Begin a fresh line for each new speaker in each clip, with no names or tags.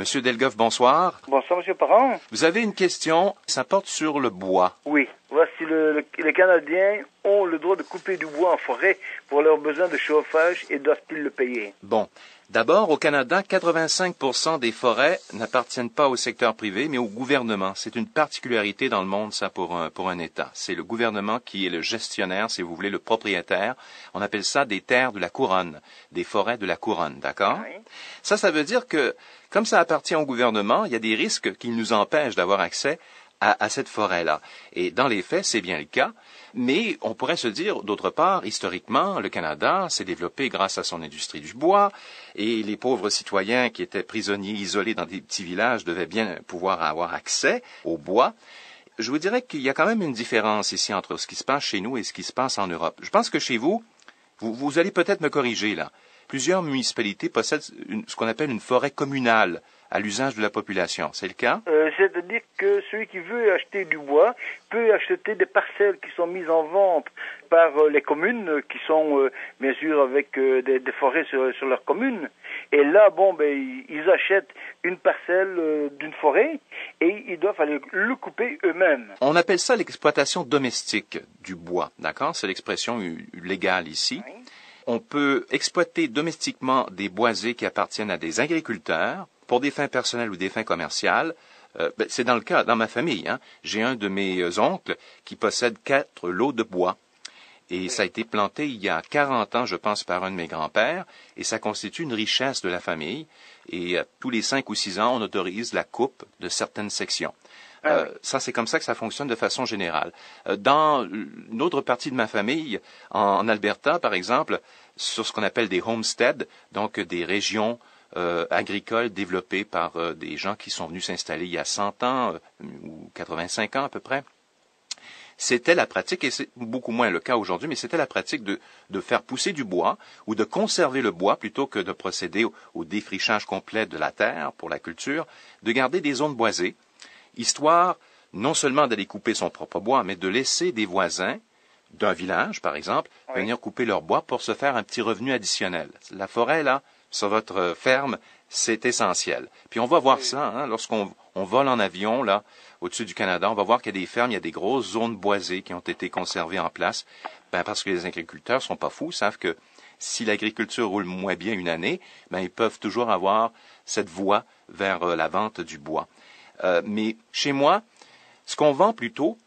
Monsieur Delgoff, bonsoir.
Bonsoir, Monsieur Parent.
Vous avez une question, ça porte sur le bois.
Oui. Voici le, le- les Canadiens ont le droit de couper du bois en forêt pour leurs besoins de chauffage et doivent-ils le payer?
Bon. D'abord, au Canada, 85 des forêts n'appartiennent pas au secteur privé, mais au gouvernement. C'est une particularité dans le monde, ça, pour un, pour un État. C'est le gouvernement qui est le gestionnaire, si vous voulez, le propriétaire. On appelle ça des terres de la couronne, des forêts de la couronne, d'accord?
Oui.
Ça, ça veut dire que, comme ça appartient au gouvernement, il y a des risques qui nous empêchent d'avoir accès à, à cette forêt-là. Et dans les faits, c'est bien le cas. Mais on pourrait se dire, d'autre part, historiquement, le Canada s'est développé grâce à son industrie du bois, et les pauvres citoyens qui étaient prisonniers isolés dans des petits villages devaient bien pouvoir avoir accès au bois. Je vous dirais qu'il y a quand même une différence ici entre ce qui se passe chez nous et ce qui se passe en Europe. Je pense que chez vous, vous, vous allez peut-être me corriger là. Plusieurs municipalités possèdent une- ce qu'on appelle une forêt communale à l'usage de la population. C'est le cas?
Euh, C'est-à-dire que celui qui veut acheter du bois peut acheter des parcelles qui sont mises en vente par euh, les communes, euh, qui sont euh, bien sûr avec des, des forêts sur, sur leur commune. Et là, bon, ben, ils- achètent une parcelle d'une forêt et ils doivent aller le couper eux-mêmes.
On appelle ça l'exploitation domestique du bois, d'accord? C'est l'expression légale ici.
Oui.
On peut exploiter domestiquement des boisés qui appartiennent à des agriculteurs pour des fins personnelles ou des fins commerciales. Euh, ben, c'est dans le cas, dans ma famille. Hein. J'ai un de mes euh, oncles qui possède quatre lots de bois. Et ça a été planté il y a 40 ans, je pense, par un de mes grands-pères, et ça constitue une richesse de la famille. Et euh, tous les cinq ou six ans, on autorise la coupe de certaines sections.
Ah
Euh, Ça, c'est comme ça que ça fonctionne de façon générale. Euh, Dans une autre partie de ma famille, en, en Alberta, par exemple, sur ce qu'on appelle des homesteads, donc des régions euh, agricoles développées par euh, des gens qui sont venus s'installer il y a 100 ans euh, ou 85 ans à peu près. C'était la pratique, et c'est beaucoup moins le cas aujourd'hui, mais c'était la pratique de, de faire pousser du bois ou de conserver le bois plutôt que de procéder au, au défrichage complet de la terre pour la culture, de garder des zones boisées, histoire non seulement d'aller couper son propre bois, mais de laisser des voisins d'un village, par exemple,
Oui.
venir couper leur bois pour se faire un petit revenu additionnel. La forêt, là, sur votre euh, ferme, c'est essentiel. Puis on va voir ça, hein, lorsqu'on on vole en avion, là, au-dessus du Canada, on va voir qu'il y a des fermes, il y a des grosses zones boisées qui ont été conservées en place, ben parce que les agriculteurs sont pas fous, savent que si l'agriculture roule moins bien une année, ben ils peuvent toujours avoir cette voie vers euh, la vente du bois. Euh, mais chez moi, ce qu'on vend plutôt,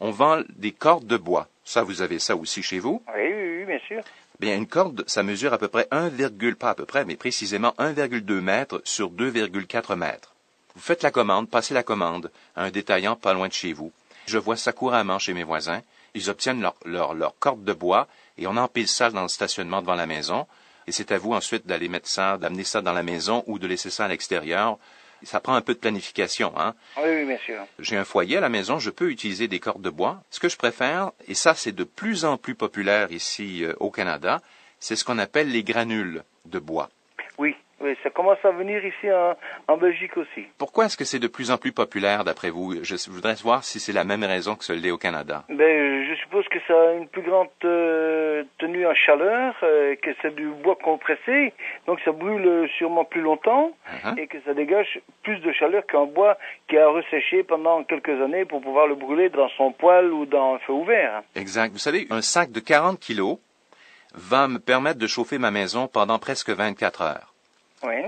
on vend des cordes de bois. Ça, vous avez ça aussi chez vous?
Oui, oui, oui, bien sûr.
Bien, une corde, ça mesure à peu près 1, pas à peu près, mais précisément 1,2 mètres sur 2,4 mètres. Vous faites la commande, passez la commande à un détaillant pas loin de chez vous. Je vois ça couramment chez mes voisins. Ils obtiennent leur, leur, leur corde de bois et on empile ça dans le stationnement devant la maison. Et c'est à vous ensuite d'aller mettre ça, d'amener ça dans la maison ou de laisser ça à l'extérieur. Ça prend un peu de planification, hein.
Oui, oui, bien sûr.
J'ai un foyer à la maison, je peux utiliser des cordes de bois. Ce que je préfère, et ça c'est de plus en plus populaire ici euh, au Canada, c'est ce qu'on appelle les granules de bois.
Oui, oui, ça commence à venir ici en, en Belgique aussi.
Pourquoi est-ce que c'est de plus en plus populaire d'après vous? Je voudrais voir si c'est la même raison que ce l'est au Canada.
Ben, je suppose que ça a une plus grande euh, tenue en chaleur, euh, que c'est du bois compressé, donc ça brûle sûrement plus longtemps
Hein?
et que ça dégage plus de chaleur qu'un bois qui a resséché pendant quelques années pour pouvoir le brûler dans son poêle ou dans un feu ouvert.
Exact. Vous savez, un sac de 40 kilos va me permettre de chauffer ma maison pendant presque 24 heures.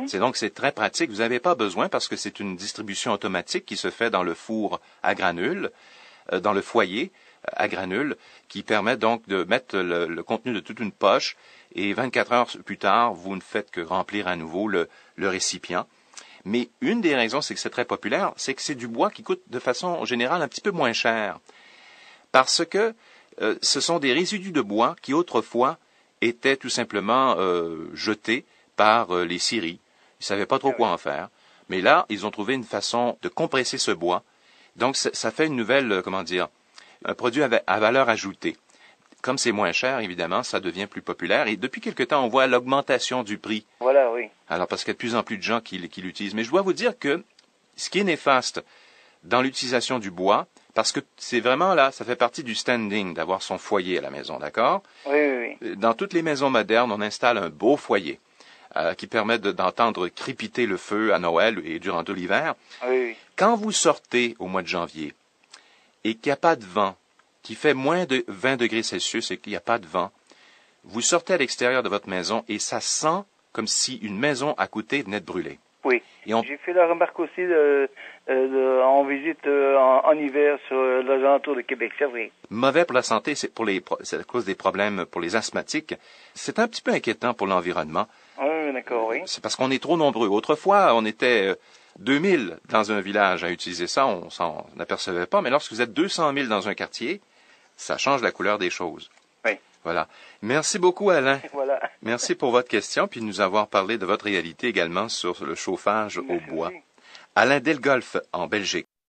C'est donc c'est très pratique. Vous n'avez pas besoin parce que c'est une distribution automatique qui se fait dans le four à granules, euh, dans le foyer euh, à granules, qui permet donc de mettre le, contenu de toute une poche et 24 heures plus tard, vous ne faites que remplir à nouveau le, récipient. Mais une des raisons, c'est que c'est très populaire, c'est que c'est du bois qui coûte de façon générale un petit peu moins cher. Parce que euh, ce sont des résidus de bois qui autrefois étaient tout simplement jetés par euh, les scieries. Ils ne savaient pas trop quoi en faire. Mais là, ils ont trouvé une façon de compresser ce bois. Donc, ça, fait une nouvelle, euh, comment dire, un produit à, va- à valeur ajoutée. Comme c'est moins cher, évidemment, ça devient plus populaire. Et depuis quelque temps, on voit l'augmentation du prix.
Voilà, oui.
Alors, parce qu'il y a de plus en plus de gens qui, qui l'utilisent. Mais je dois vous dire que ce qui est néfaste dans l'utilisation du bois, parce que c'est vraiment là, ça fait partie du standing d'avoir son foyer à la maison, d'accord?
Oui, oui, oui.
Dans toutes les maisons modernes, on installe un beau foyer euh, qui permet de- d'entendre crépiter le feu à Noël et durant tout l'hiver.
Oui,
Quand vous sortez au mois de janvier et qu'il n'y a pas de vent, qui fait moins de 20 degrés Celsius et qu'il n'y a pas de vent, vous sortez à l'extérieur de votre maison et ça sent comme si une maison à côté venait de brûler.
oui.
On-
J'ai fait la remarque aussi de- euh, de- en visite euh, en, en hiver sur les alentours de Québec, c'est vrai.
mauvais pour la santé, c'est pour les, pro- c'est à cause des problèmes pour les asthmatiques. C'est un petit peu inquiétant pour l'environnement. C'est parce qu'on est trop nombreux. Autrefois, on était euh, 2000 dans un village à utiliser ça, on s'en apercevait pas. Mais lorsque vous êtes 200 000 dans un quartier, ça change la couleur des choses.
Oui.
Voilà. Merci beaucoup, Alain.
Voilà.
Merci pour votre question, puis de nous avoir parlé de votre réalité également sur le chauffage au bois. Alain Delgolf, en Belgique.